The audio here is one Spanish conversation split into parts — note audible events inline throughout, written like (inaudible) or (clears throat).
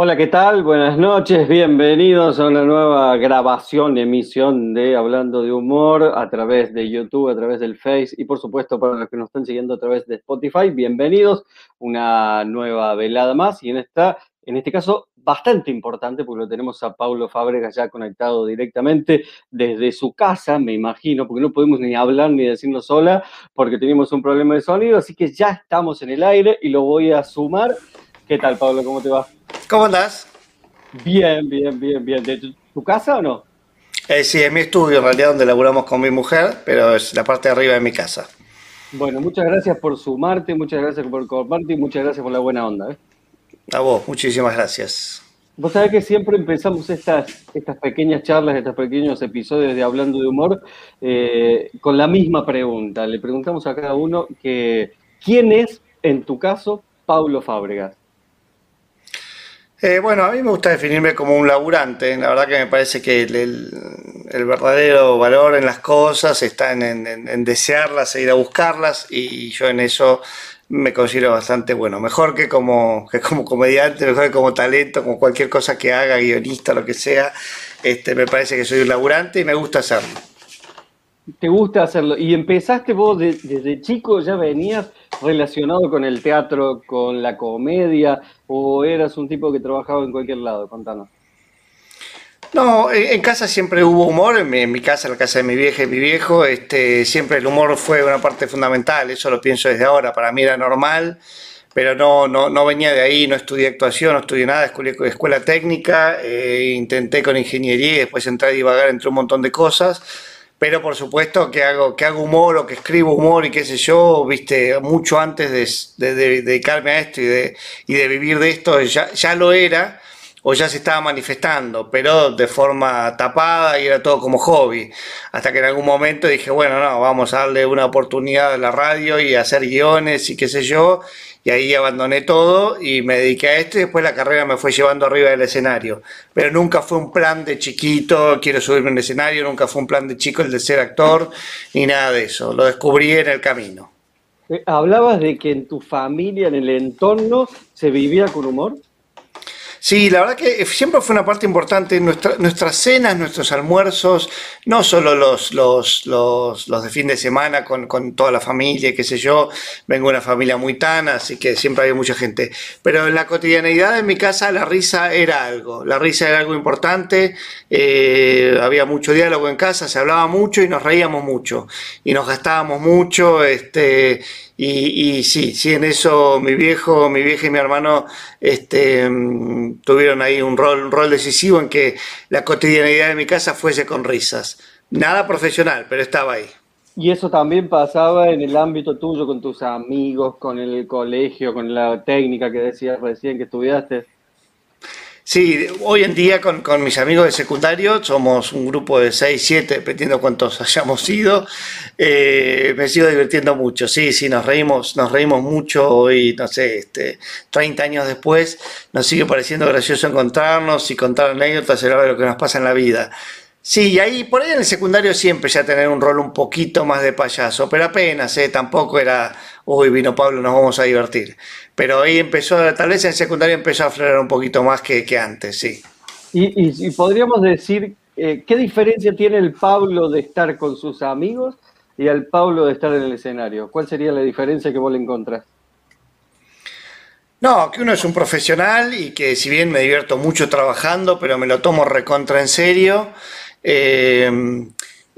Hola, ¿qué tal? Buenas noches, bienvenidos a una nueva grabación, emisión de Hablando de Humor a través de YouTube, a través del Face y por supuesto para los que nos están siguiendo a través de Spotify, bienvenidos, una nueva velada más y en esta, en este caso bastante importante porque lo tenemos a Paulo Fábregas ya conectado directamente desde su casa, me imagino, porque no podemos ni hablar ni decirnos hola porque tenemos un problema de sonido, así que ya estamos en el aire y lo voy a sumar. ¿Qué tal, Pablo? ¿Cómo te va? ¿Cómo andás? Bien, bien, bien, bien. ¿De tu, casa o no? Eh, sí, es mi estudio en realidad donde laburamos con mi mujer, pero es la parte de arriba de mi casa. Bueno, muchas gracias por sumarte, muchas gracias por compartir muchas gracias por la buena onda. ¿eh? A vos, muchísimas gracias. Vos sabés que siempre empezamos estas, estas pequeñas charlas, estos pequeños episodios de Hablando de Humor eh, con la misma pregunta. Le preguntamos a cada uno que, ¿quién es, en tu caso, Paulo Fábregas? Eh, bueno, a mí me gusta definirme como un laburante. La verdad que me parece que el, verdadero valor en las cosas está en, desearlas e ir a buscarlas y yo en eso me considero bastante bueno. Mejor que como, (laughs) que como comediante, mejor que como talento, como cualquier cosa que haga, guionista, lo que sea. Este, me parece que soy un laburante y me gusta hacerlo. ¿Te gusta hacerlo? ¿Y empezaste vos desde chico, ya venías relacionado con el teatro, con la comedia, o eras un tipo que trabajaba en cualquier lado? Contanos. No, en casa siempre hubo humor, en mi, casa, en la casa de mi vieja y mi viejo, este, siempre el humor fue una parte fundamental, eso lo pienso desde ahora, para mí era normal, pero no, no, no venía de ahí, no estudié actuación, no estudié nada, escuela, escuela técnica, eh, intenté con ingeniería y después entré a divagar entre un montón de cosas pero por supuesto que hago, que hago humor o que escribo humor y qué sé yo, viste, mucho antes de, dedicarme a esto y de, y de vivir de esto, ya, ya lo era o ya se estaba manifestando, pero de forma tapada y era todo como hobby. Hasta que en algún momento dije, bueno, no, vamos a darle una oportunidad a la radio y hacer guiones y qué sé yo, y ahí abandoné todo y me dediqué a esto y después la carrera me fue llevando arriba del escenario. Pero nunca fue un plan de chiquito, quiero subirme al escenario, nunca fue un plan de chico el de ser actor, ni nada de eso. Lo descubrí en el camino. Eh, hablabas de que en tu familia, en el entorno, se vivía con humor. Sí, la verdad que siempre fue una parte importante. Nuestra, nuestras cenas, nuestros almuerzos, no solo los, los, los, los de fin de semana con, con, toda la familia, qué sé yo. Vengo de una familia muy tana, así que siempre había mucha gente. Pero en la cotidianeidad en mi casa la risa era algo. La risa era algo importante. Eh, había mucho diálogo en casa, se hablaba mucho y nos reíamos mucho. Y nos gastábamos mucho. Este, y, sí, sí, en eso mi viejo, mi vieja y mi hermano este, mm, tuvieron ahí un rol, un rol decisivo en que la cotidianidad de mi casa fuese con risas. Nada profesional, pero estaba ahí. Y eso también pasaba en el ámbito tuyo, con tus amigos, con el colegio, con la técnica que decías recién que estudiaste. Sí, hoy en día con, mis amigos de secundario somos un grupo de 6, 7, dependiendo cuántos (laughs) hayamos sido. Eh, me sigo divirtiendo mucho, sí, sí, nos reímos, nos reímos mucho hoy, no sé, este, 30 años después, nos sigue pareciendo gracioso encontrarnos y contar anécdotas de lo que nos pasa en la vida. Sí, y ahí por ahí en el secundario siempre ya tener un rol un poquito más de payaso, pero apenas, ¿eh? tampoco era, uy, vino Pablo, nos vamos a divertir. Pero ahí empezó, tal vez en el secundario empezó a aflorar un poquito más que, que antes, sí. Y, podríamos decir, eh, ¿qué diferencia tiene el Pablo de estar con sus amigos y el Pablo de estar en el escenario? ¿Cuál sería la diferencia que vos le encontrás? No, que uno es un profesional y que si bien me divierto mucho trabajando, pero me lo tomo recontra en serio eh,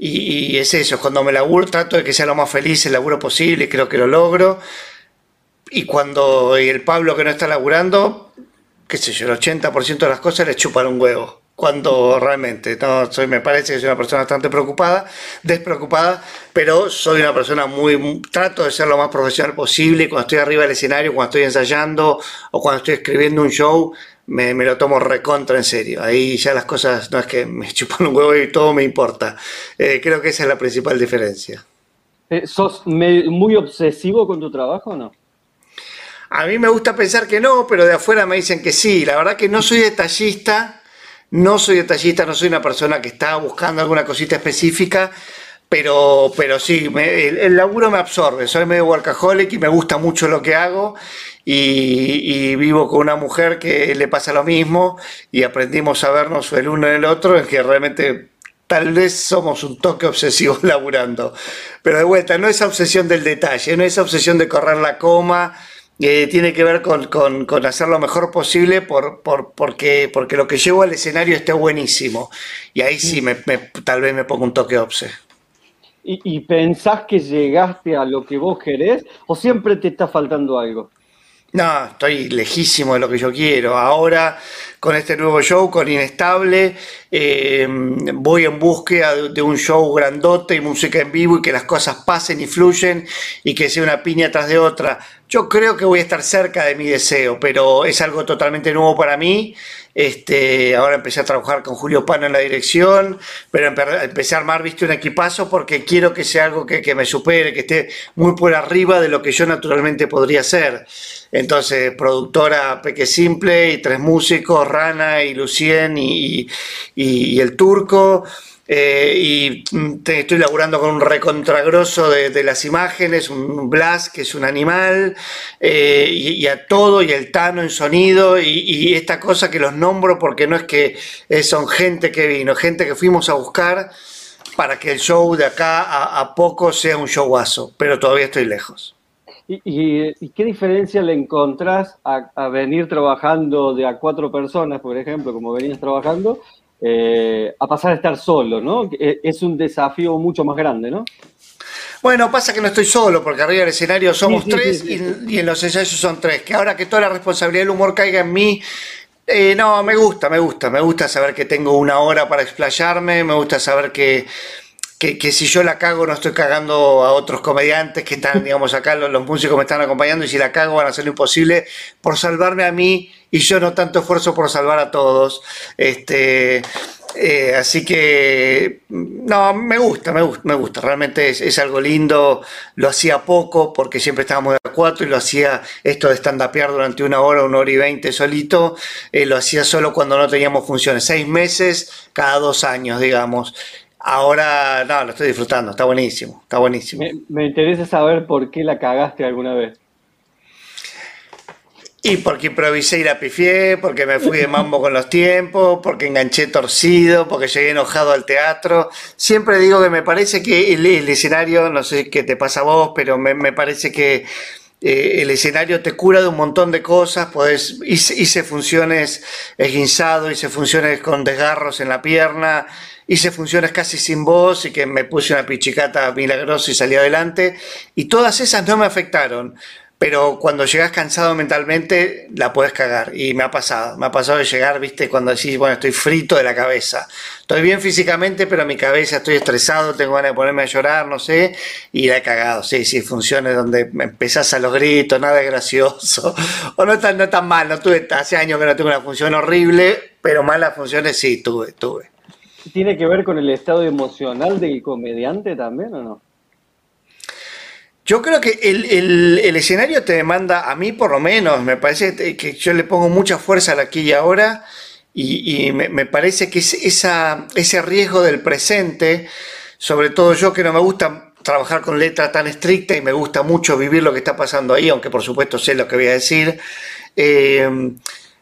y, es eso, cuando me laburo trato de que sea lo más feliz el laburo posible, creo que lo logro. Y cuando el Pablo que no está laburando, qué sé yo, el 80% de las cosas le chupan un huevo. Cuando realmente, no, soy, me parece que soy una persona bastante preocupada, despreocupada, pero soy una persona muy, trato de ser lo más profesional posible. Cuando estoy arriba del escenario, cuando estoy ensayando o cuando estoy escribiendo un show, me, lo tomo recontra en serio. Ahí ya las cosas no es que me (laughs) chupan un huevo y todo me importa. Eh, creo que esa es la principal diferencia. Eh, ¿Sos muy obsesivo con tu trabajo o no? A mí me gusta pensar que no, pero de afuera me dicen que sí. La verdad que no soy detallista, no soy detallista, no soy una persona que está buscando alguna cosita específica, pero, pero sí, el, laburo me absorbe, soy medio workaholic y me gusta mucho lo que hago y, vivo con una mujer que le pasa lo mismo y aprendimos a vernos el uno en el otro, en que realmente tal vez somos un toque obsesivo (laughs) laburando. Pero de vuelta, no esa obsesión del detalle, no esa obsesión de correr la coma, eh, tiene que ver con, con, hacer lo mejor posible por, por, porque, porque lo que llevo al escenario esté buenísimo. Y ahí sí, me, tal vez me pongo un toque obse. ¿Y, ¿Y pensás que llegaste a lo que vos querés o siempre te está faltando algo? No, estoy lejísimo de lo que yo quiero. Ahora, con este nuevo show, con Inestable, eh, voy en búsqueda de, un show grandote y música en vivo y que las cosas pasen y fluyen y que sea una piña tras de otra. Yo creo que voy a estar cerca de mi deseo, pero es algo totalmente nuevo para mí. Este, ahora empecé a trabajar con Julio Pano en la dirección, pero empecé a armar, viste, un equipazo porque quiero que sea algo que, que me supere, que esté muy por arriba de lo que yo naturalmente podría ser. Entonces, productora Peque Simple y tres músicos, Rana y Lucien y, el Turco. Eh, y estoy laburando con un recontragroso de, las imágenes, un Blas que es un animal, eh, y, a todo, y el Tano en sonido, y, esta cosa que los nombro porque no es que son gente que vino, gente que fuimos a buscar para que el show de acá a, a poco sea un showazo, pero todavía estoy lejos. ¿Y, qué diferencia le encontrás a, venir trabajando de a cuatro personas, por ejemplo, como venías trabajando, eh, a pasar a estar solo, ¿no? E, es un desafío mucho más grande, ¿no? Bueno, pasa que no estoy solo, porque arriba del escenario somos tres y, en los ensayos son tres. Que ahora que toda la responsabilidad del humor caiga en mí, eh, no, me gusta, me gusta. Me gusta saber que tengo una hora para explayarme, me gusta saber que que, si yo la cago no estoy cagando a otros comediantes que están, digamos, acá los, músicos me están acompañando y si la cago van a hacer lo imposible por salvarme a mí y yo no tanto esfuerzo por salvar a todos. Este, eh, así que, no, me gusta, me gusta, me gusta. Realmente es, algo lindo. Lo hacía poco porque siempre estábamos de a cuatro y lo hacía esto de stand-upear durante una hora, una hora y veinte solito. Eh, lo hacía solo cuando no teníamos funciones. Seis meses cada dos años, digamos. Ahora, no, lo estoy disfrutando, está buenísimo, está buenísimo. Me, interesa saber por qué la cagaste alguna vez. Y porque improvisé y la pifié, porque me fui de mambo con los tiempos, porque enganché torcido, porque llegué enojado al teatro. Siempre digo que me parece que el, escenario, no sé qué te pasa a vos, pero me, parece que eh, el escenario te cura de un montón de cosas, podés, hice, funciones esguinzado, hice funciones con desgarros en la pierna, hice funciones casi sin voz y que me puse una pichicata milagrosa y salí adelante. Y todas esas no me afectaron. Pero cuando llegas cansado mentalmente, la puedes cagar. Y me ha pasado. Me ha pasado de llegar, viste, cuando decís, bueno, estoy frito de la cabeza. Estoy bien físicamente, pero mi cabeza estoy estresado, tengo ganas de ponerme a llorar, no sé. Y la he cagado. Sí, sí, funciones donde empezás a los gritos, nada es gracioso. (laughs) O no tan, no tan mal, no tuve, hace años que no tengo una función horrible, pero malas funciones sí, tuve, tuve. ¿Tiene que ver con el estado emocional del comediante también o no? Yo creo que el, escenario te demanda, a mí por lo menos, me parece que yo le pongo mucha fuerza a aquí y ahora y, me, parece que es esa, ese riesgo del presente, sobre todo yo que no me gusta trabajar con letra tan estricta y me gusta mucho vivir lo que está pasando ahí, aunque por supuesto sé lo que voy a decir. Eh,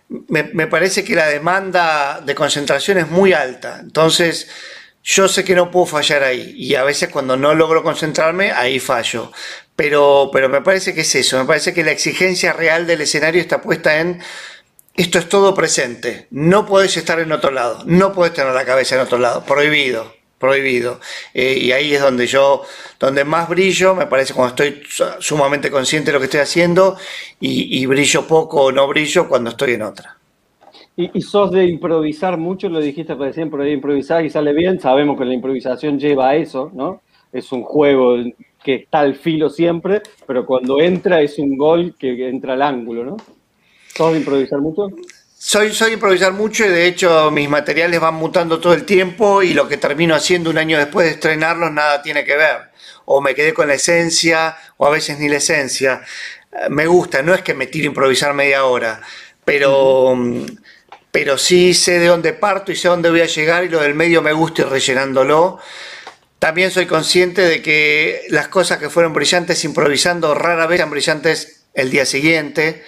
me, parece que la demanda de concentración es muy alta. Entonces, yo sé que no puedo fallar ahí. Y a veces cuando no logro concentrarme, ahí fallo. Pero, pero me parece que es eso. Me parece que la exigencia real del escenario está puesta en esto es todo presente. No puedes estar en otro lado. No puedes tener la cabeza en otro lado. Prohibido prohibido. Eh, y ahí es donde yo, donde más brillo, me parece cuando estoy sumamente consciente de lo que estoy haciendo y, brillo poco o no brillo cuando estoy en otra. ¿Y, sos de improvisar mucho? Lo dijiste recién, por ahí improvisar y sale bien. Sabemos que la improvisación lleva a eso, ¿no? Es un juego que está al filo siempre, pero cuando entra es un gol que entra al ángulo, ¿no? ¿Sos de improvisar mucho? Soy, soy improvisar mucho y de hecho mis materiales van mutando todo el tiempo y lo que termino haciendo un año después de estrenarlos nada tiene que ver. O me quedé con la esencia o a veces ni la esencia. Eh, me gusta, no es que me tire a improvisar media hora, pero, pero sí sé de dónde parto y sé dónde voy a llegar y lo del medio me gusta ir rellenándolo. También soy consciente de que las cosas que fueron brillantes improvisando rara vez sean brillantes el día siguiente,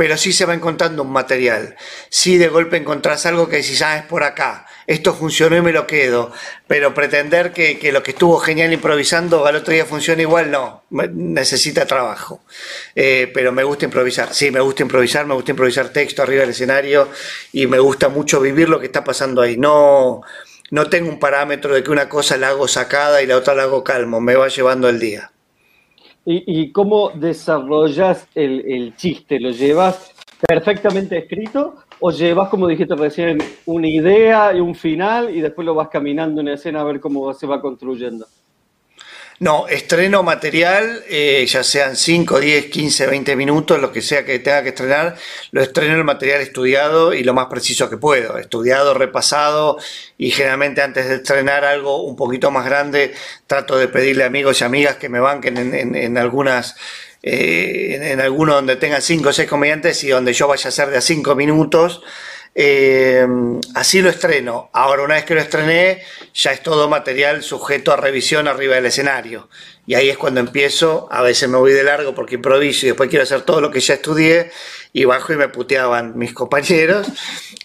pero sí se va encontrando un material. Sí de golpe encontrás algo que decís, ah, es por acá, esto funcionó y me lo quedo, pero pretender que, lo que estuvo genial improvisando al otro día funciona igual, no, necesita trabajo. Eh, pero me gusta improvisar, sí, me gusta improvisar, me gusta improvisar texto arriba del escenario y me gusta mucho vivir lo que está pasando ahí. No, no tengo un parámetro de que una cosa la hago sacada y la otra la hago calmo, me va llevando el día. ¿Y, cómo desarrollas el, chiste? ¿Lo llevas perfectamente escrito o llevas, como dijiste recién, una idea y un final y después lo vas caminando en escena a ver cómo se va construyendo? No, estreno material, eh, ya sean 5, 10, 15, 20 minutos, lo que sea que tenga que estrenar, lo estreno el material estudiado y lo más preciso que puedo, estudiado, repasado y generalmente antes de estrenar algo un poquito más grande, trato de pedirle a amigos y amigas que me banquen en, en, algunas... Eh, en, en alguno donde tengan 5 o 6 comediantes y donde yo vaya a ser de a 5 minutos, eh, así lo estreno. Ahora, una vez que lo estrené, ya es todo material sujeto a revisión arriba del escenario. Y ahí es cuando empiezo, a veces me voy de largo porque improviso y después quiero hacer todo lo que ya estudié y bajo y me puteaban mis (laughs) compañeros.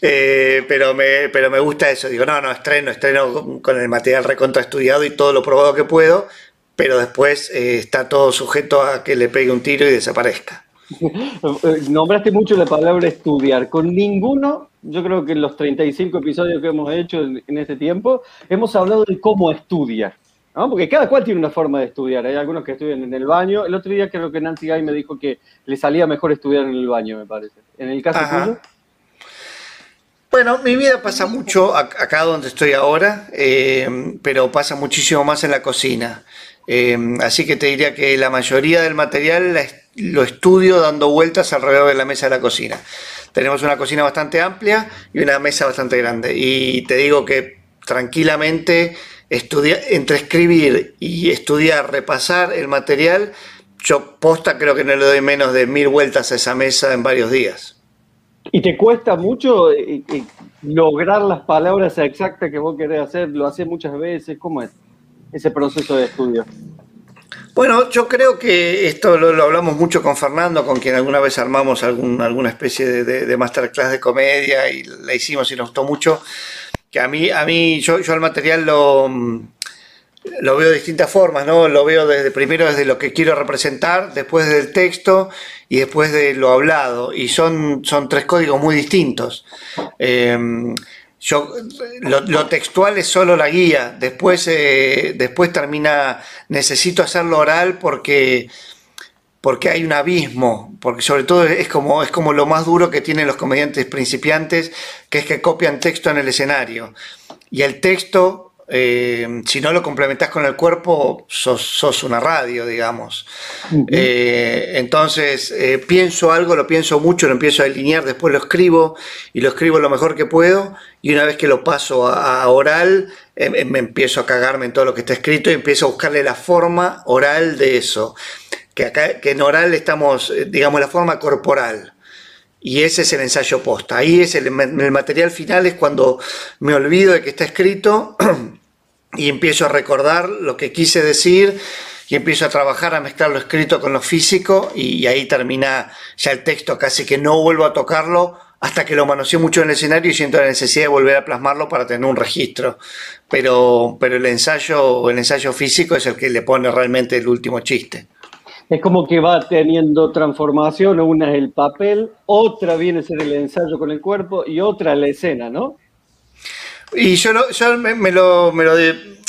Eh, pero, me, pero me gusta eso. Digo, no, no, estreno, estreno con el material recontra estudiado y todo lo probado que puedo, pero después eh, está todo sujeto a que le pegue un tiro y desaparezca. (laughs) Nombraste mucho la palabra estudiar. Con ninguno, yo creo que en los 35 episodios que hemos hecho en, este tiempo, hemos hablado de cómo estudiar. Porque cada cual tiene una forma de estudiar. Hay algunos que estudian en el baño. El otro día creo que Nancy Guy me dijo que le salía mejor estudiar en el baño, me parece. En el caso tuyo. Bueno, mi vida pasa mucho acá donde estoy ahora, eh, pero pasa muchísimo más en la cocina. Eh, así que te diría que la mayoría del material lo estudio dando vueltas alrededor de la mesa de la cocina. Tenemos una cocina bastante amplia y una mesa bastante grande. Y te digo que tranquilamente estudiar, entre escribir y estudiar, repasar el material, yo posta creo que no le doy menos de mil vueltas a esa mesa en varios días. ¿Y te cuesta mucho eh, eh, lograr las palabras exactas que vos querés hacer? ¿Lo haces muchas veces? ¿Cómo es? ese proceso de estudio? Bueno, yo creo que esto lo, hablamos mucho con Fernando, con quien alguna vez armamos algún, alguna especie de, masterclass de comedia y la hicimos y nos gustó mucho. Que a mí, a mí yo, yo el material lo, lo veo de distintas formas, ¿no? Lo veo desde primero desde lo que quiero representar, después del texto y después de lo hablado. Y son, son tres códigos muy distintos. Eh, yo, lo, textual es solo la guía, después, eh, después termina, necesito hacerlo oral porque, porque hay un abismo, porque sobre todo es como, es como lo más duro que tienen los comediantes principiantes, que es que copian texto en el escenario. Y el texto eh, si no lo complementas con el cuerpo, sos, una radio, digamos. Eh, entonces, eh, pienso algo, lo pienso mucho, lo empiezo a alinear, después lo escribo y lo escribo lo mejor que puedo. Y una vez que lo paso a, oral, me empiezo a cagarme en todo lo que está escrito y empiezo a buscarle la forma oral de eso. Que, acá, que en oral estamos, digamos, la forma corporal y ese es el ensayo posta. Ahí es el, material final, es cuando me olvido de que está escrito (clears throat) y empiezo a recordar lo que quise decir y empiezo a trabajar, a mezclar lo escrito con lo físico y, ahí termina ya el texto, casi que no vuelvo a tocarlo hasta que lo manoseo mucho en el escenario y siento la necesidad de volver a plasmarlo para tener un registro. Pero, pero el ensayo, el ensayo físico es el que le pone realmente el último chiste es como que va teniendo transformación, una es el papel, otra viene a ser el ensayo con el cuerpo y otra la escena, ¿no? Y yo, me, lo, me, lo,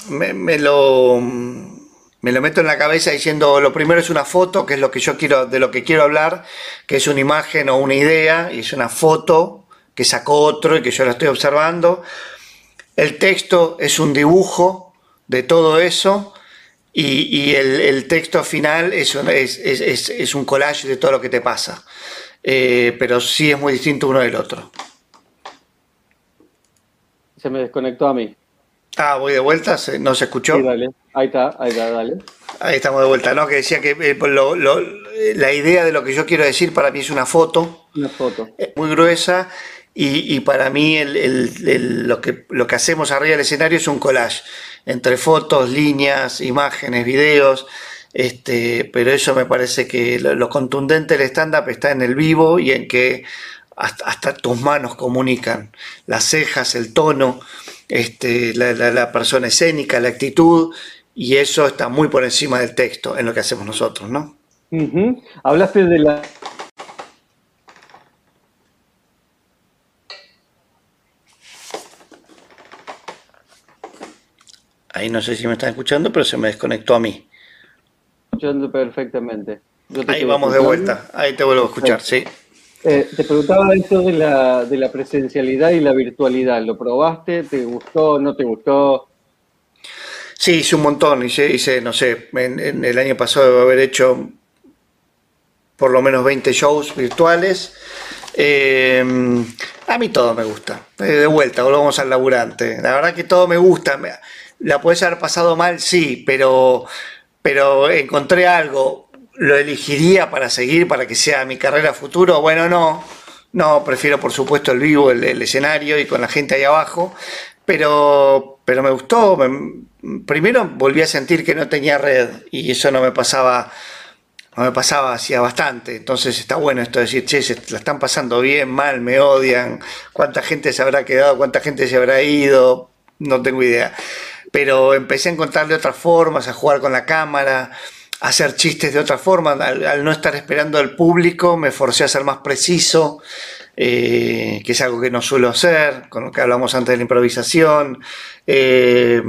me, lo, me lo meto en la cabeza diciendo, lo primero es una foto, que es lo que yo quiero, de lo que quiero hablar, que es una imagen o una idea, y es una foto que sacó otro y que yo la estoy observando. El texto es un dibujo de todo eso y, el, texto final es un, es, un collage de todo lo que te pasa. Eh, pero sí es muy distinto uno del otro. Se me desconectó a mí. Ah, voy de vuelta, ¿no se escuchó? Sí, dale. Ahí está, ahí está, dale. Ahí estamos de vuelta, ¿no? Que decía que eh, la idea de lo que yo quiero decir para mí es una foto. Una foto. Muy gruesa y, para mí lo, que, lo que hacemos arriba del escenario es un collage entre fotos, líneas, imágenes, videos. Este, pero eso me parece que lo, contundente del stand-up está en el vivo y en que hasta, tus manos comunican, las cejas, el tono, este, la, persona escénica, la actitud, y eso está muy por encima del texto en lo que hacemos nosotros, ¿no? Hablaste de la Ahí no sé si me están escuchando, pero se me desconectó a mí. Escuchando perfectamente. Ahí vamos de vuelta, ahí te vuelvo a escuchar, sí. Eh, te preguntaba esto de la, de la presencialidad y la virtualidad. ¿Lo probaste? ¿Te gustó? ¿No te gustó? Sí, hice un montón. Hice, hice no sé, en, el año pasado debo haber hecho por lo menos 20 shows virtuales. Eh, a mí todo me gusta. Eh, de vuelta, volvamos al laburante. La verdad que todo me gusta. ¿La puedes haber pasado mal? Sí, pero, pero encontré algo. ¿Lo elegiría para seguir, para que sea mi carrera futuro? Bueno, no. No, prefiero por supuesto el vivo, el, escenario y con la gente ahí abajo. Pero, pero me gustó. primero volví a sentir que no tenía red y eso no me pasaba no me pasaba hacía bastante. Entonces está bueno esto de decir, che, se la están pasando bien, mal, me odian, cuánta gente se habrá quedado, cuánta gente se habrá ido, no tengo idea pero empecé a encontrarle otras formas, a jugar con la cámara, a hacer chistes de otra forma. Al, no estar esperando al público, me forcé a ser más preciso, eh, que es algo que no suelo hacer, con lo que hablamos antes de la improvisación. Eh,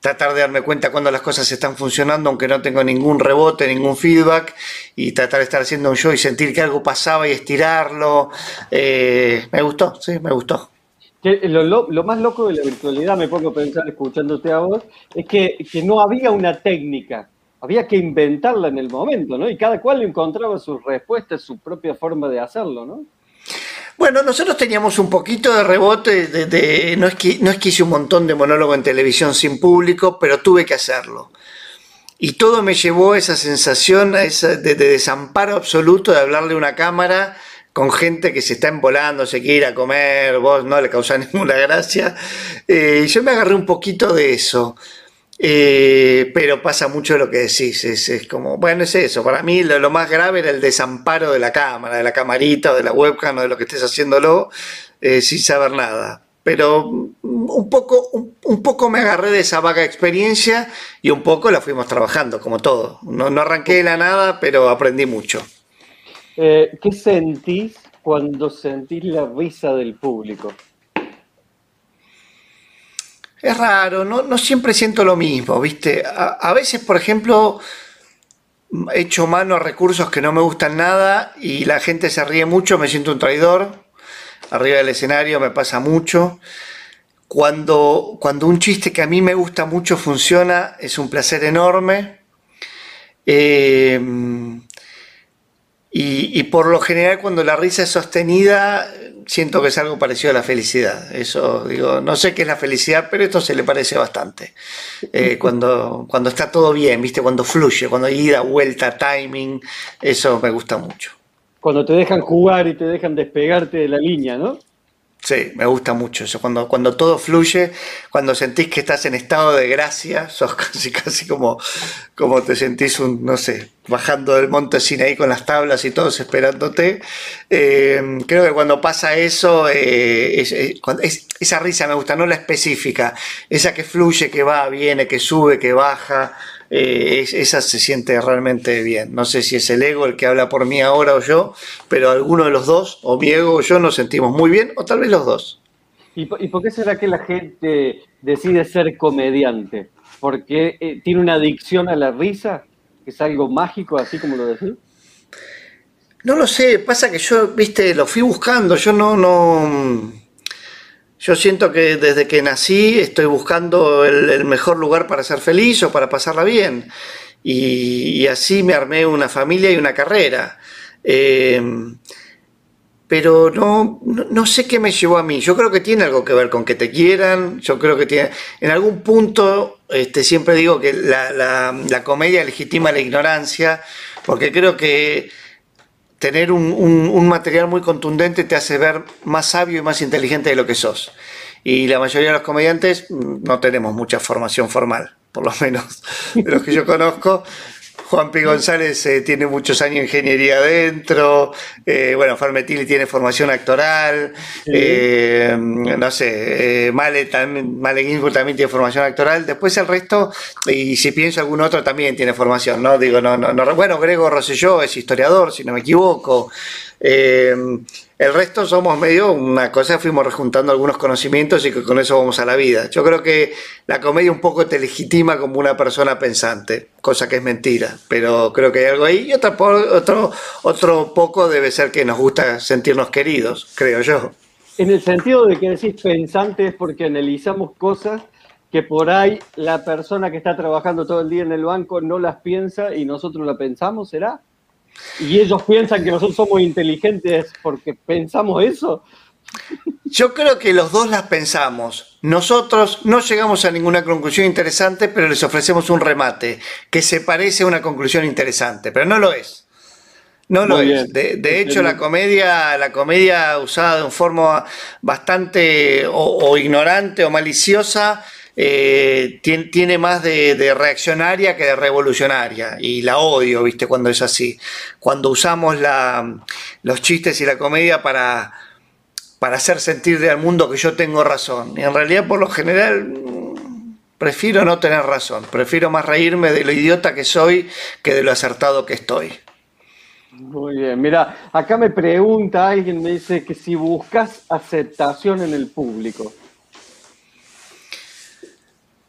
tratar de darme cuenta cuando las cosas están funcionando, aunque no tengo ningún rebote, ningún feedback, y tratar de estar haciendo un show y sentir que algo pasaba y estirarlo. Eh, me gustó, sí, me gustó lo, más loco de la virtualidad, me pongo a pensar escuchándote a vos, es que, no había una técnica, había que inventarla en el momento, ¿no? Y cada cual encontraba sus respuestas, su propia forma de hacerlo, ¿no? Bueno, nosotros teníamos un poquito de rebote, de, no, es que, no es que hice un montón de monólogo en televisión sin público, pero tuve que hacerlo. Y todo me llevó a esa sensación a esa de, de desamparo absoluto de hablarle a una cámara con gente que se está embolando, se quiere ir a comer, vos no le causás (laughs) ninguna gracia. Eh, yo me agarré un poquito de eso. Eh, pero pasa mucho lo que decís, es, como, bueno, es eso, para mí lo, más grave era el desamparo de la cámara, de la camarita o de la webcam o de lo que estés haciéndolo eh, sin saber nada. Pero un poco, un, poco me agarré de esa vaga experiencia y un poco la fuimos trabajando, como todo. No, no arranqué de la nada, pero aprendí mucho. Eh, ¿Qué sentís cuando sentís la risa del público? Es raro, no, siempre siento lo mismo, ¿viste? A, veces, por ejemplo, he hecho mano a recursos que no me gustan nada y la gente se ríe mucho, me siento un traidor. Arriba del escenario me pasa mucho. Cuando, cuando un chiste que a mí me gusta mucho funciona, es un placer enorme. Eh, y, por lo general cuando la risa es sostenida, siento que es algo parecido a la felicidad. Eso, digo, no sé qué es la felicidad, pero esto se le parece bastante. Eh, (laughs) cuando, cuando está todo bien, ¿viste? Cuando fluye, cuando hay ida, vuelta, timing, eso me gusta mucho. Cuando te dejan jugar y te dejan despegarte de la línea, ¿no? Sí, me gusta mucho eso. Cuando, cuando todo fluye, cuando sentís que estás en estado de gracia, sos (laughs) casi, casi como, como te sentís un, no sé, bajando del monte sin ahí con las tablas y todos esperándote. Eh, creo que cuando pasa eso, eh, esa risa me gusta, no la específica, esa que fluye, que va, viene, que sube, que baja. Eh, esa se siente realmente bien. No sé si es el ego el que habla por mí ahora o yo, pero alguno de los dos, o mi ego o yo, nos sentimos muy bien, o tal vez los dos. ¿Y, por qué será que la gente decide ser comediante? ¿Porque eh, tiene una adicción a la risa? ¿Es algo mágico, así como lo decís? No lo sé, pasa que yo, viste, lo fui buscando, yo no, no, yo siento que desde que nací estoy buscando el, mejor lugar para ser feliz o para pasarla bien. Y, así me armé una familia y una carrera. Em, pero no, no, sé qué me llevó a mí. Yo creo que tiene algo que ver con que te quieran. Yo creo que tiene. En algún punto, este, siempre digo que la, la comedia legitima la ignorancia, porque creo que tener un, material muy contundente te hace ver más sabio y más inteligente de lo que sos. Y la mayoría de los comediantes mm, no tenemos mucha formación formal, por lo menos de los que yo conozco. Juan P. González eh, tiene muchos años de ingeniería adentro, eh, bueno, Farmetili tiene formación actoral, eh, no sé, Male, también, Male Ginsburg también tiene formación actoral, después el resto, y si pienso algún otro también tiene formación, ¿no? Digo, no, no, no bueno, Grego Rosselló es historiador, si no me equivoco, el resto somos medio una cosa, fuimos rejuntando algunos conocimientos y que con eso vamos a la vida. Yo creo que la comedia un poco te legitima como una persona pensante, cosa que es mentira, pero creo que hay algo ahí y otro, otro, otro poco debe ser que nos gusta sentirnos queridos, creo yo. En el sentido de que decís pensante es porque analizamos cosas que por ahí la persona que está trabajando todo el día en el banco no las piensa y nosotros las pensamos, ¿será? Y ellos piensan que nosotros somos inteligentes porque pensamos eso. Yo creo que los dos las pensamos. Nosotros no llegamos a ninguna conclusión interesante, pero les ofrecemos un remate que se parece a una conclusión interesante, pero no lo es. No lo es. De, hecho, la comedia, la comedia usada de una forma bastante o ignorante o maliciosa eh, tiene, más de, reaccionaria que de revolucionaria y la odio, viste, cuando es así. Cuando usamos la, los chistes y la comedia para, para hacer sentir al mundo que yo tengo razón. Y en realidad, por lo general, prefiero no tener razón. Prefiero más reírme de lo idiota que soy que de lo acertado que estoy. Muy bien, mira, acá me pregunta alguien, me dice que si buscas aceptación en el público.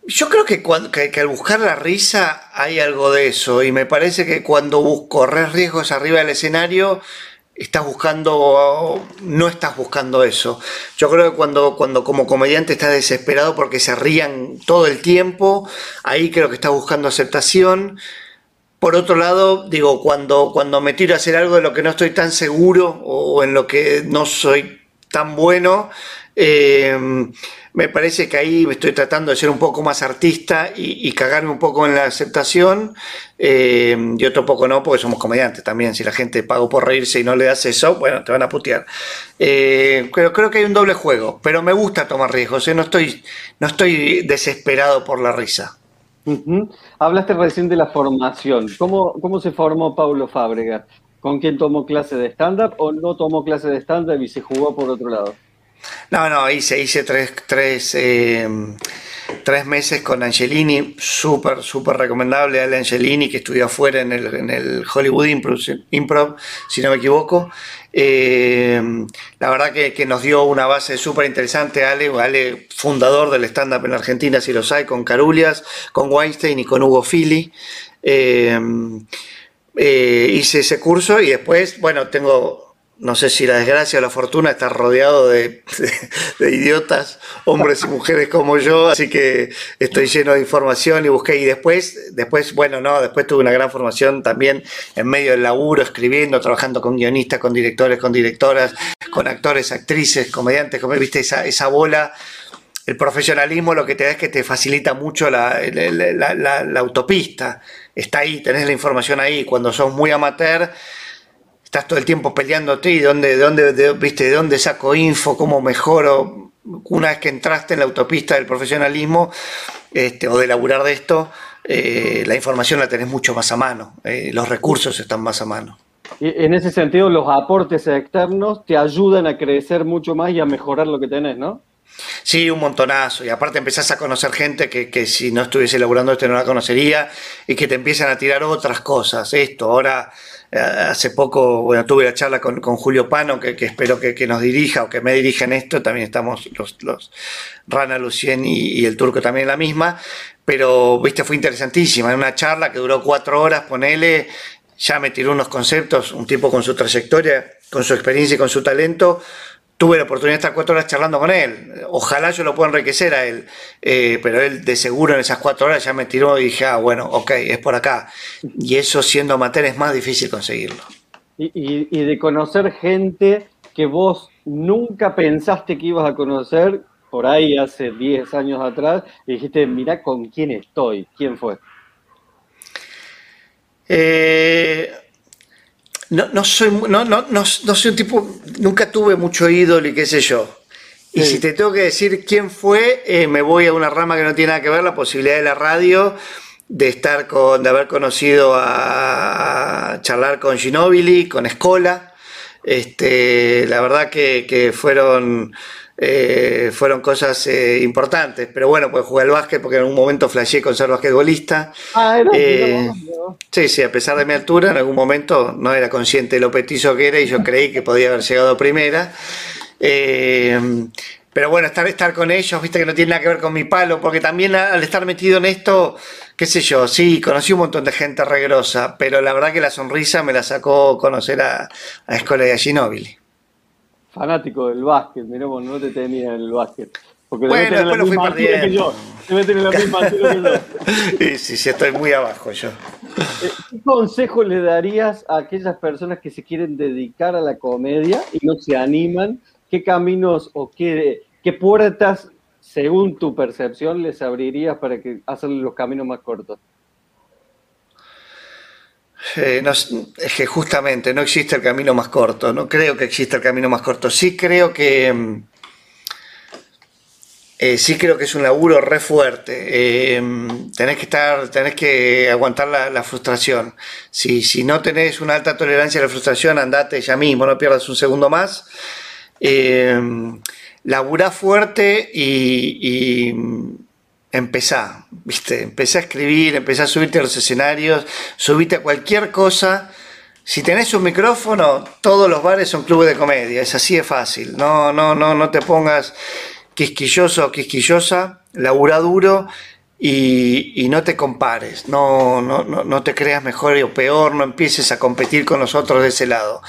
Yo creo que, cuando, al buscar la risa hay algo de eso y me parece que cuando corres riesgos arriba del escenario estás buscando, no estás buscando eso. Yo creo que cuando, cuando como comediante estás desesperado porque se rían todo el tiempo, ahí creo que estás buscando aceptación. Por otro lado, digo, cuando, cuando me tiro a hacer algo de lo que no estoy tan seguro o en lo que no soy tan bueno, eh, me parece que ahí estoy tratando de ser un poco más artista y, cagarme un poco en la aceptación eh, y otro poco no, porque somos comediantes también. Si la gente paga por reírse y no le das eso, bueno, te van a putear. Eh, pero creo que hay un doble juego, pero me gusta tomar riesgos, ¿eh? no, estoy, no estoy desesperado por la risa. Hablaste recién de la formación. ¿Cómo, ¿Cómo se formó Paulo Fábrega? ¿Con quién tomó clase de stand-up o no tomó clase de stand-up y se jugó por otro lado? No, no, hice, hice tres, tres, eh, tres meses con Angelini, súper, súper recomendable. Ale Angelini, que estudió afuera en el, en el Hollywood Improv, si no me equivoco. Eh, la verdad que, nos dio una base súper interesante, Ale, Ale, fundador del stand-up en Argentina, si los hay, con Carulias, con Weinstein y con Hugo Fili. Eh, hice ese curso y después, bueno, tengo no sé si la desgracia o la fortuna está rodeado de, idiotas, hombres y mujeres como yo, así que estoy lleno de información y busqué. Y después, después, bueno, no, después tuve una gran formación también en medio del laburo, escribiendo, trabajando con guionistas, con directores, con directoras, con actores, actrices, comediantes, como viste esa, esa bola. El profesionalismo lo que te da es que te facilita mucho la, la autopista. Está ahí, tenés la información ahí. Cuando sos muy amateur, estás todo el tiempo peleándote y de dónde, de dónde, viste, de dónde saco info, cómo mejoro. Una vez que entraste en la autopista del profesionalismo este, o de laburar de esto, eh, la información la tenés mucho más a mano, eh, los recursos están más a mano. Y en ese sentido, los aportes externos te ayudan a crecer mucho más y a mejorar lo que tenés, ¿no? Sí, un montonazo. Y aparte empezás a conocer gente que, que, si no estuviese laburando esto no la conocería y que te empiezan a tirar otras cosas. Esto, ahora hace poco, bueno, tuve la charla con, Julio Pano, que, espero que, nos dirija o que me dirija en esto, también estamos los, los Rana Lucien y, el turco también en la misma, pero, viste, fue interesantísima, en una charla que duró cuatro horas, ponele, ya me tiró unos conceptos, un tipo con su trayectoria, con su experiencia y con su talento, tuve la oportunidad de estar cuatro horas charlando con él. Ojalá yo lo pueda enriquecer a él, eh, pero él de seguro en esas cuatro horas ya me tiró y dije, ah, bueno, ok, es por acá. Y eso siendo amateur es más difícil conseguirlo. Y, de conocer gente que vos nunca pensaste que ibas a conocer, por ahí hace 10 años atrás, y dijiste, mira con quién estoy, ¿quién fue? Eh, no, no soy, no, no, no, soy un tipo, nunca tuve mucho ídolo y qué sé yo. Y si te tengo que decir quién fue, eh, me voy a una rama que no tiene nada que ver, la posibilidad de la radio, de estar con, de haber conocido a, charlar con Ginobili, con Escola. Este, la verdad que, que fueron eh, fueron cosas eh, importantes. Pero bueno, pues jugué al básquet porque en algún momento flasheé con ser basquetbolista. Ah, eh, sí, sí, a pesar de mi altura, en algún momento no era consciente de lo petizo que era y yo creí que podía haber llegado a primera. pero bueno, estar, estar con ellos, viste que no tiene nada que ver con mi palo, porque también al estar metido en esto, qué sé yo, sí, conocí un montón de gente regrosa, pero la verdad que la sonrisa me la sacó conocer a, a Escola a Ginóbili fanático del básquet, mirá, no te tenía en el básquet. Porque bueno, después lo fui perdiendo. Que yo. Debe tener la misma que yo. (laughs) Sí, sí, sí, estoy muy abajo yo. Eh, ¿Qué consejo le darías a aquellas personas que se quieren dedicar a la comedia y no se animan? ¿Qué caminos o qué, qué puertas, según tu percepción, les abrirías para que hacerle los caminos más cortos? Eh, es que justamente no existe el camino más corto, no creo que exista el camino más corto. Sí creo que mm, eh, sí creo que es un laburo re fuerte. Eh, tenés que estar, tenés que aguantar la, frustración. Si, si, no tenés una alta tolerancia a la frustración, andate ya mismo, no pierdas un segundo más. Eh, laburá fuerte y empezá, ¿viste? Empecé a escribir, empecé a subirte a los escenarios, subite a cualquier cosa. Si tenés un micrófono, todos los bares son clubes de comedia, es así de fácil. No, no, no, no te pongas quisquilloso o quisquillosa, labura duro y, no te compares, no, no, no, no te creas mejor o peor, no empieces a competir con los otros de ese lado.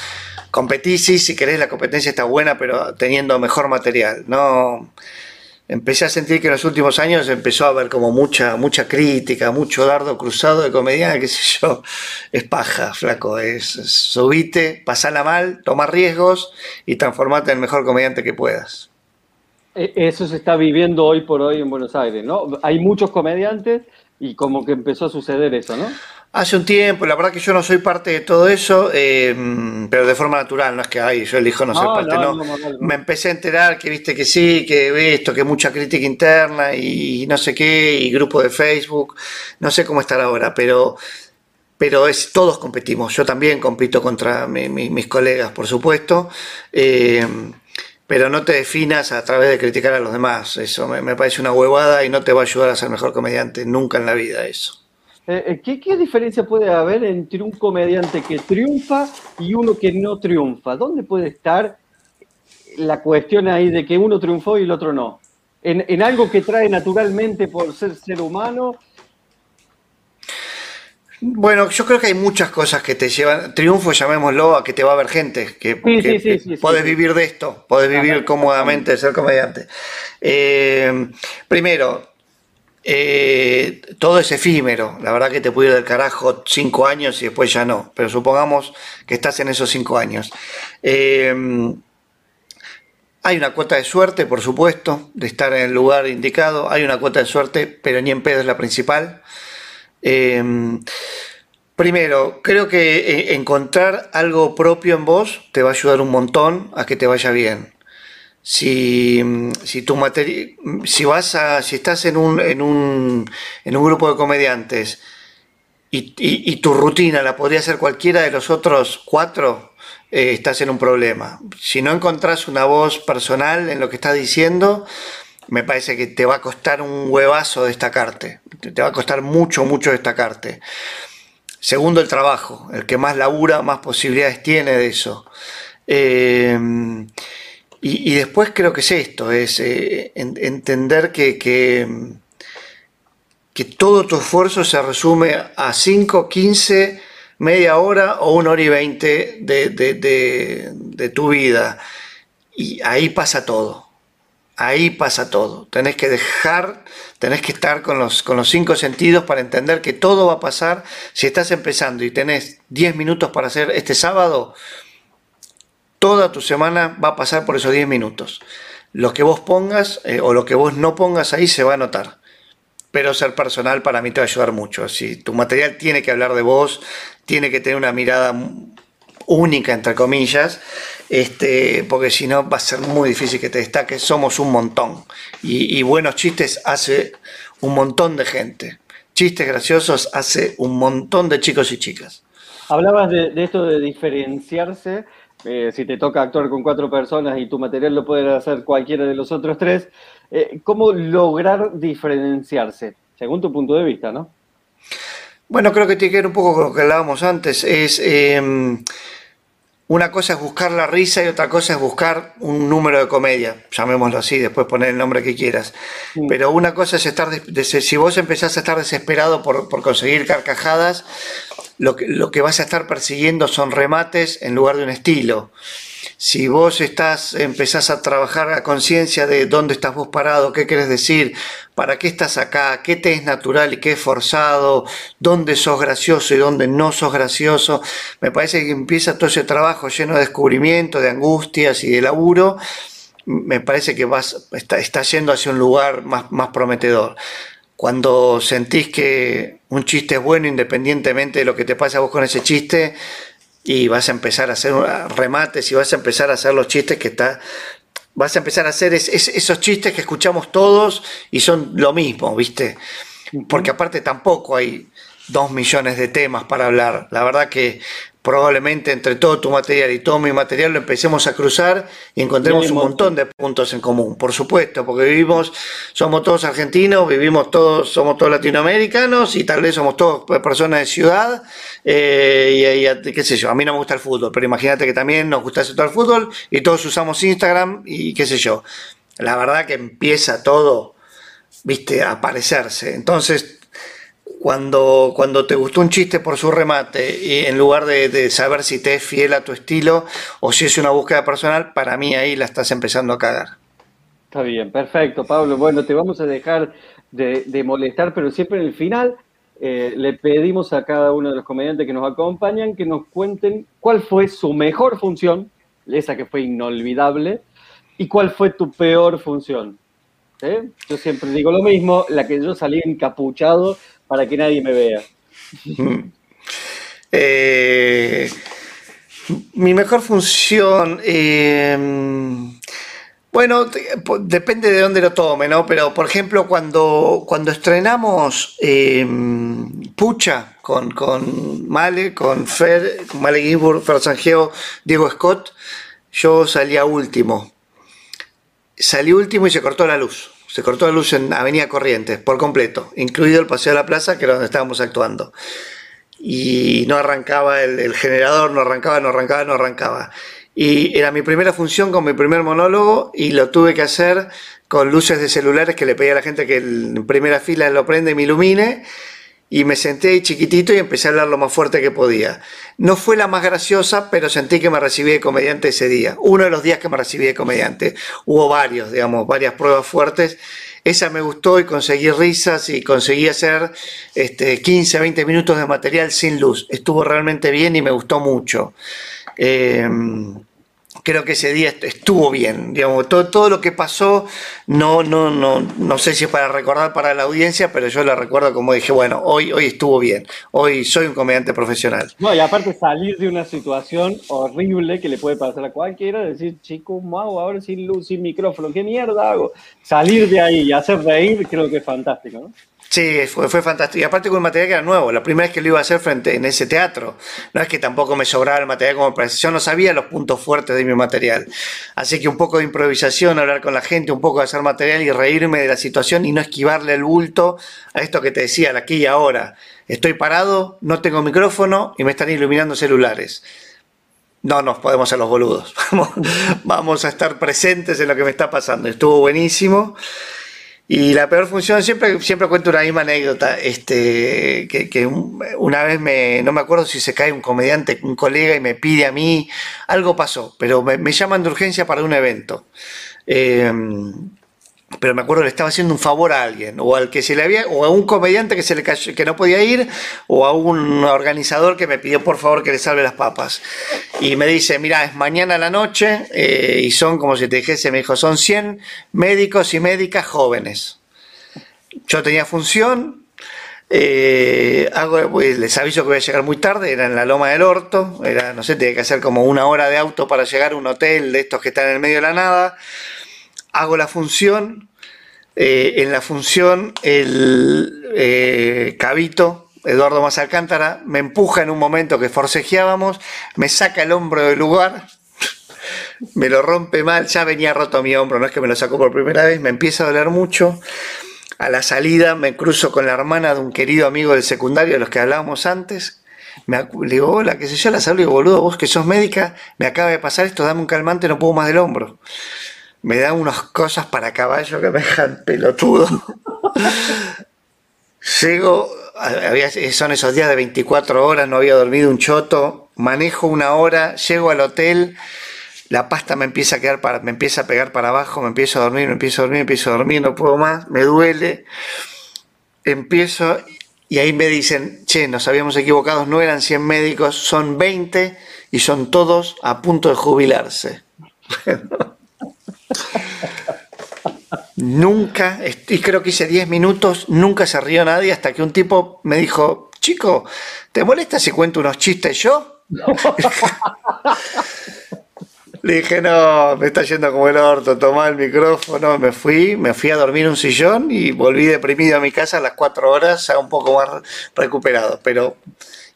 Competí, sí, si querés, la competencia está buena, pero teniendo mejor material. No, empecé a sentir que en los últimos años empezó a haber como mucha, mucha crítica, mucho dardo cruzado de comediante, qué sé yo, (laughs) es paja, flaco, es, subite, pasala mal, toma riesgos y transformate en el mejor comediante que puedas. E, eso se está viviendo hoy por hoy en Buenos Aires, ¿no? Hay muchos comediantes y como que empezó a suceder eso, ¿no? Hace un tiempo, la verdad que yo no soy parte de todo eso, eh, pero de forma natural, no es que ay, yo elijo no ser parte, no, Me empecé a enterar que viste que sí, que esto, que mucha crítica interna y no sé qué, y grupo de Facebook, no sé cómo estar ahora, pero pero es todos competimos, yo también compito contra mis colegas, por supuesto. Eh, pero no te definas a través de criticar a los demás. Eso me, me, parece una huevada y no te va a ayudar a ser mejor comediante nunca en la vida eso. Eh, eh, ¿qué, diferencia puede haber entre un comediante que triunfa y uno que no triunfa? ¿Dónde puede estar la cuestión ahí de que uno triunfó y el otro no? ¿En, algo que trae naturalmente por ser ser humano? Bueno, yo creo que hay muchas cosas que te llevan, triunfo llamémoslo, a que te va a ver gente, que, podés vivir de esto, podés vivir cómodamente de ser comediante. Eh, primero, eh, todo es efímero. La verdad que te puede ir del carajo cinco años y después ya no. Pero supongamos que estás en esos cinco años. Eh, hay una cuota de suerte, por supuesto, de estar en el lugar indicado. Hay una cuota de suerte, pero ni en pedo es la principal. Eh, primero, creo que encontrar algo propio en vos te va a ayudar un montón a que te vaya bien si, si tu si vas a, si estás en un, en un, en un grupo de comediantes y, y, tu rutina la podría ser cualquiera de los otros cuatro, eh, estás en un problema. Si no encontrás una voz personal en lo que estás diciendo, me parece que te va a costar un huevazo destacarte. Te va a costar mucho, mucho destacarte. Segundo, el trabajo. El que más labura, más posibilidades tiene de eso. Eh, y, después creo que es esto, es eh, entender que, que, todo tu esfuerzo se resume a 5, 15, media hora o una hora y 20 de, tu vida. Y ahí pasa todo. Ahí pasa todo. Tenés que dejar, tenés que estar con los, con los cinco sentidos para entender que todo va a pasar. Si estás empezando y tenés 10 minutos para hacer este sábado, toda tu semana va a pasar por esos 10 minutos. Lo que vos pongas eh, o lo que vos no pongas ahí se va a notar. Pero ser personal para mí te va a ayudar mucho. Si tu material tiene que hablar de vos, tiene que tener una mirada única, entre comillas, este, porque si no va a ser muy difícil que te destaques. Somos un montón. Y, buenos chistes hace un montón de gente. Chistes graciosos hace un montón de chicos y chicas. Hablabas de, esto de diferenciarse. Eh, si te toca actuar con cuatro personas y tu material lo puede hacer cualquiera de los otros tres, eh, ¿cómo lograr diferenciarse? Según tu punto de vista, ¿no? Bueno, creo que tiene que ver un poco con lo que hablábamos antes. Es em, una cosa es buscar la risa y otra cosa es buscar un número de comedia, llamémoslo así, después poner el nombre que quieras. Pero una cosa es estar, si vos empezás a estar desesperado por, por conseguir carcajadas, lo que, lo que vas a estar persiguiendo son remates en lugar de un estilo. Si vos estás, empezás a trabajar a conciencia de dónde estás vos parado, qué querés decir, para qué estás acá, qué te es natural y qué es forzado, dónde sos gracioso y dónde no sos gracioso, me parece que empieza todo ese trabajo lleno de descubrimiento, de angustias y de laburo, me parece que vas, está, está yendo hacia un lugar más, más prometedor. Cuando sentís que un chiste es bueno independientemente de lo que te pase a vos con ese chiste, y vas a empezar a hacer remates y vas a empezar a hacer los chistes que está vas a empezar a hacer esos chistes que escuchamos todos y son lo mismo, ¿viste? Porque aparte tampoco hay dos millones de temas para hablar. La verdad que probablemente entre todo tu material y todo mi material lo empecemos a cruzar y encontremos un montón de puntos en común, por supuesto, porque vivimos, somos todos argentinos, vivimos todos, somos todos latinoamericanos y tal vez somos todos personas de ciudad, eh, y, qué sé yo, a mí no me gusta el fútbol, pero imagínate que también nos gusta todo el fútbol y todos usamos Instagram y qué sé yo. La verdad que empieza todo, viste, a aparecerse. Entonces, cuando, cuando te gustó un chiste por su remate y en lugar de, saber si te es fiel a tu estilo o si es una búsqueda personal, para mí ahí la estás empezando a cagar. Está bien, perfecto, Pablo. Bueno, te vamos a dejar de, molestar, pero siempre en el final eh, le pedimos a cada uno de los comediantes que nos acompañan que nos cuenten cuál fue su mejor función, esa que fue inolvidable, y cuál fue tu peor función. Yo siempre digo lo mismo, la que yo salí encapuchado para que nadie me vea. (laughs) Eh, mi mejor función, eh, bueno, depende de dónde lo tome, ¿no? Pero, por ejemplo, cuando, cuando estrenamos eh, Pucha con, con Male, con Fer, con Male Ginsburg, Fer Sangeo, Diego Scott, yo salía último. Salí último y se cortó la luz. Se cortó la luz en Avenida Corrientes por completo, incluido el Paseo de la Plaza, que era donde estábamos actuando. Y no arrancaba el, generador, no arrancaba, no arrancaba, no arrancaba. Y era mi primera función con mi primer monólogo y lo tuve que hacer con luces de celulares que le pedí a la gente que en primera fila lo prende y me ilumine y me senté ahí chiquitito y empecé a hablar lo más fuerte que podía. No fue la más graciosa, pero sentí que me recibí de comediante ese día. Uno de los días que me recibí de comediante. Hubo varios, digamos, varias pruebas fuertes. Esa me gustó y conseguí risas y conseguí hacer este, 15, 20 minutos de material sin luz. Estuvo realmente bien y me gustó mucho. Eh, creo que ese día estuvo bien. Digamos, todo, todo lo que pasó, no, no, no, no sé si es para recordar para la audiencia, pero yo lo recuerdo como dije, bueno, hoy, hoy estuvo bien, hoy soy un comediante profesional. No, y aparte salir de una situación horrible que le puede pasar a cualquiera, decir, chico, mau, ahora sin luz, sin micrófono, ¿qué mierda hago? Salir de ahí y hacer reír, creo que es fantástico, ¿no? Sí, fue, fue fantástico. Y aparte con un material que era nuevo, la primera vez que lo iba a hacer frente en ese teatro. No es que tampoco me sobraba el material como para Yo no sabía los puntos fuertes de mi material. Así que un poco de improvisación, hablar con la gente, un poco de hacer material y reírme de la situación y no esquivarle el bulto a esto que te decía, aquí y ahora. Estoy parado, no tengo micrófono y me están iluminando celulares. No nos podemos ser los boludos. (laughs) Vamos a estar presentes en lo que me está pasando. Estuvo buenísimo. Y la peor función, siempre, siempre cuento una misma anécdota, este, que, una vez me, no me acuerdo si se cae un comediante, un colega y me pide a mí, algo pasó, pero me, llaman de urgencia para un evento. Eh, pero me acuerdo que le estaba haciendo un favor a alguien, o al que se le había, o a un comediante que se le cayó, que no podía ir, o a un organizador que me pidió por favor que le salve las papas. Y me dice, mira, es mañana a la noche, eh, y son, como si te dijese, me dijo, son 100 médicos y médicas jóvenes. Yo tenía función, Eh, pues, les aviso que voy a llegar muy tarde, era en la Loma del Orto, era, no sé, tenía que hacer como una hora de auto para llegar a un hotel de estos que están en el medio de la nada. Hago la función, eh, en la función el eh, Cabito, Eduardo Más Alcántara, me empuja en un momento que forcejeábamos, me saca el hombro del lugar, (laughs) me lo rompe mal, ya venía roto mi hombro, no es que me lo sacó por primera vez, me empieza a doler mucho a la salida me cruzo con la hermana de un querido amigo del secundario de los que hablábamos antes. Me, le digo, hola, qué sé yo, la salud, digo, boludo, vos que sos médica, me acaba de pasar esto, dame un calmante, no puedo más del hombro. Me da unas cosas para caballo que me dejan pelotudo. (laughs) Llego, son esos días de 24 horas, no había dormido un choto, manejo una hora, llego al hotel, la pasta me empieza a quedar para, me empieza a pegar para abajo, me empiezo a dormir, me empiezo a dormir, empiezo a dormir, no puedo más, me duele, empiezo y ahí me dicen, che, nos habíamos equivocado, no eran 100 médicos, son 20 y son todos a punto de jubilarse. (laughs) nunca, y creo que hice 10 minutos, nunca se rió nadie hasta que un tipo me dijo, chico, ¿te molesta si cuento unos chistes yo? Le dije, no, me está yendo como el orto, tomá el micrófono, me fui, me fui a dormir en un sillón y volví deprimido a mi casa a las cuatro horas, ya un poco más recuperado. Pero,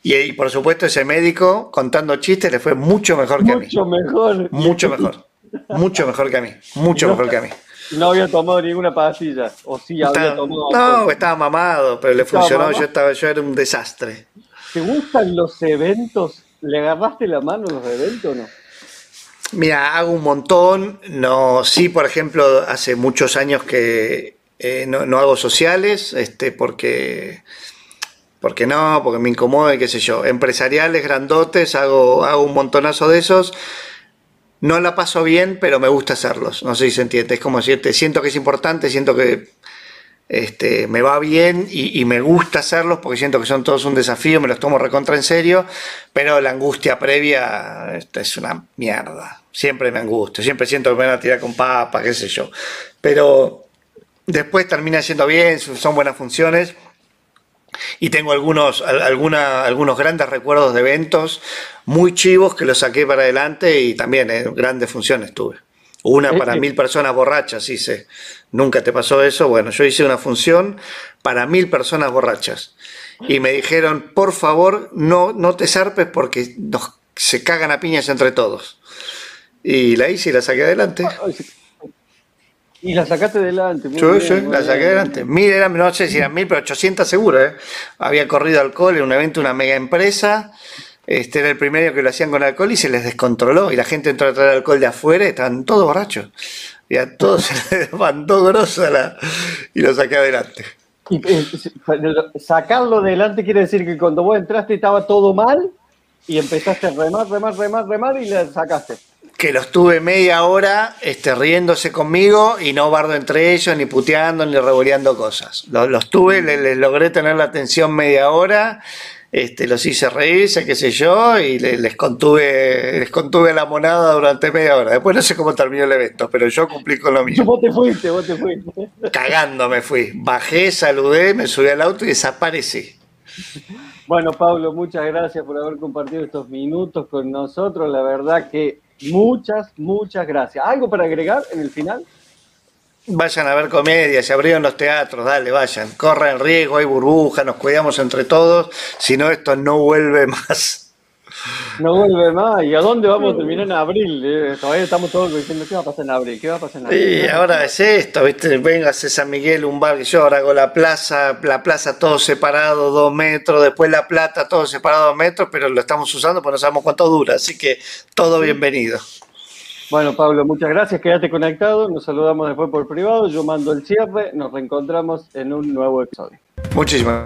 y, por supuesto ese médico contando chistes le fue mucho mejor que a mí. Mucho mejor. Mucho mejor. Mucho mejor que a mí. Mucho mejor que a mí. No había tomado ninguna pastilla. O sí había tomado. No, estaba mamado, pero le funcionó. Yo estaba, yo era un desastre. ¿Te gustan los eventos? ¿Le agarraste la mano en los eventos o no? Mira, hago un montón. No, sí, por ejemplo, hace muchos años que eh, no, hago sociales, este, porque, porque no, porque me incomoda y qué sé yo. Empresariales, grandotes, hago, hago un montonazo de esos. No la paso bien, pero me gusta hacerlos. No sé si se entiende. Es como decirte, siento que es importante, siento que este, me va bien y, me gusta hacerlos porque siento que son todos un desafío, me los tomo recontra en serio, pero la angustia previa esta es una mierda. Siempre me angustio, siempre siento que me van a tirar con papa, qué sé yo. Pero después termina siendo bien, son buenas funciones. Y tengo algunos, alguna, algunos grandes recuerdos de eventos muy chivos que los saqué para adelante y también eh, grandes funciones tuve. Una para mil personas borrachas hice. ¿Nunca te pasó eso? Bueno, yo hice una función para mil personas borrachas. Y me dijeron, por favor, no, no te zarpes porque nos, se cagan a piñas entre todos. Y la hice y la saqué adelante. Y la sacaste adelante. Yo, yo la saqué adelante. Mil eran, no sé si eran mil, pero 800 seguro. ¿eh? Había corrido alcohol en un evento, una mega empresa. Este era el primero que lo hacían con alcohol y se les descontroló. Y la gente entró a traer alcohol de afuera y estaban todos borrachos. Y a todos (laughs) se les levantó grosa la, y lo saqué adelante. Y, eh, sacarlo adelante quiere decir que cuando vos entraste estaba todo mal y empezaste a remar, remar, remar, remar y le sacaste. Que los tuve media hora este, riéndose conmigo y no bardo entre ellos, ni puteando, ni revoleando cosas. Los, los tuve, les logré tener la atención media hora este, los hice reírse, qué sé yo, y les, contuve, les contuve la monada durante media hora. Después no sé cómo terminó el evento, pero yo cumplí con lo mismo. Vos te fuiste, vos te fuiste. Cagando me fui. Bajé, saludé, me subí al auto y desaparecí. Bueno, Pablo, muchas gracias por haber compartido estos minutos con nosotros. La verdad que muchas, muchas gracias. ¿Algo para agregar en el final? Vayan a ver comedia, se abrieron los teatros, dale, vayan. Corran riesgo, hay burbuja, nos cuidamos entre todos, si no esto no vuelve (laughs) más. No vuelve más. ¿Y a dónde vamos a terminar en abril? Eh, todavía estamos todos diciendo, ¿qué va a pasar en abril? ¿Qué va a pasar en abril? Y ahora es esto, ¿viste? Véngase San Miguel, un bar yo ahora hago la plaza, la plaza todo separado, dos metros, después la plata todo separado, dos metros, pero lo estamos usando porque no sabemos cuánto dura, así que todo bienvenido. Bueno, Pablo, muchas gracias. Quédate conectado. Nos saludamos después por privado. Yo mando el cierre. Nos reencontramos en un nuevo episodio. Muchísimas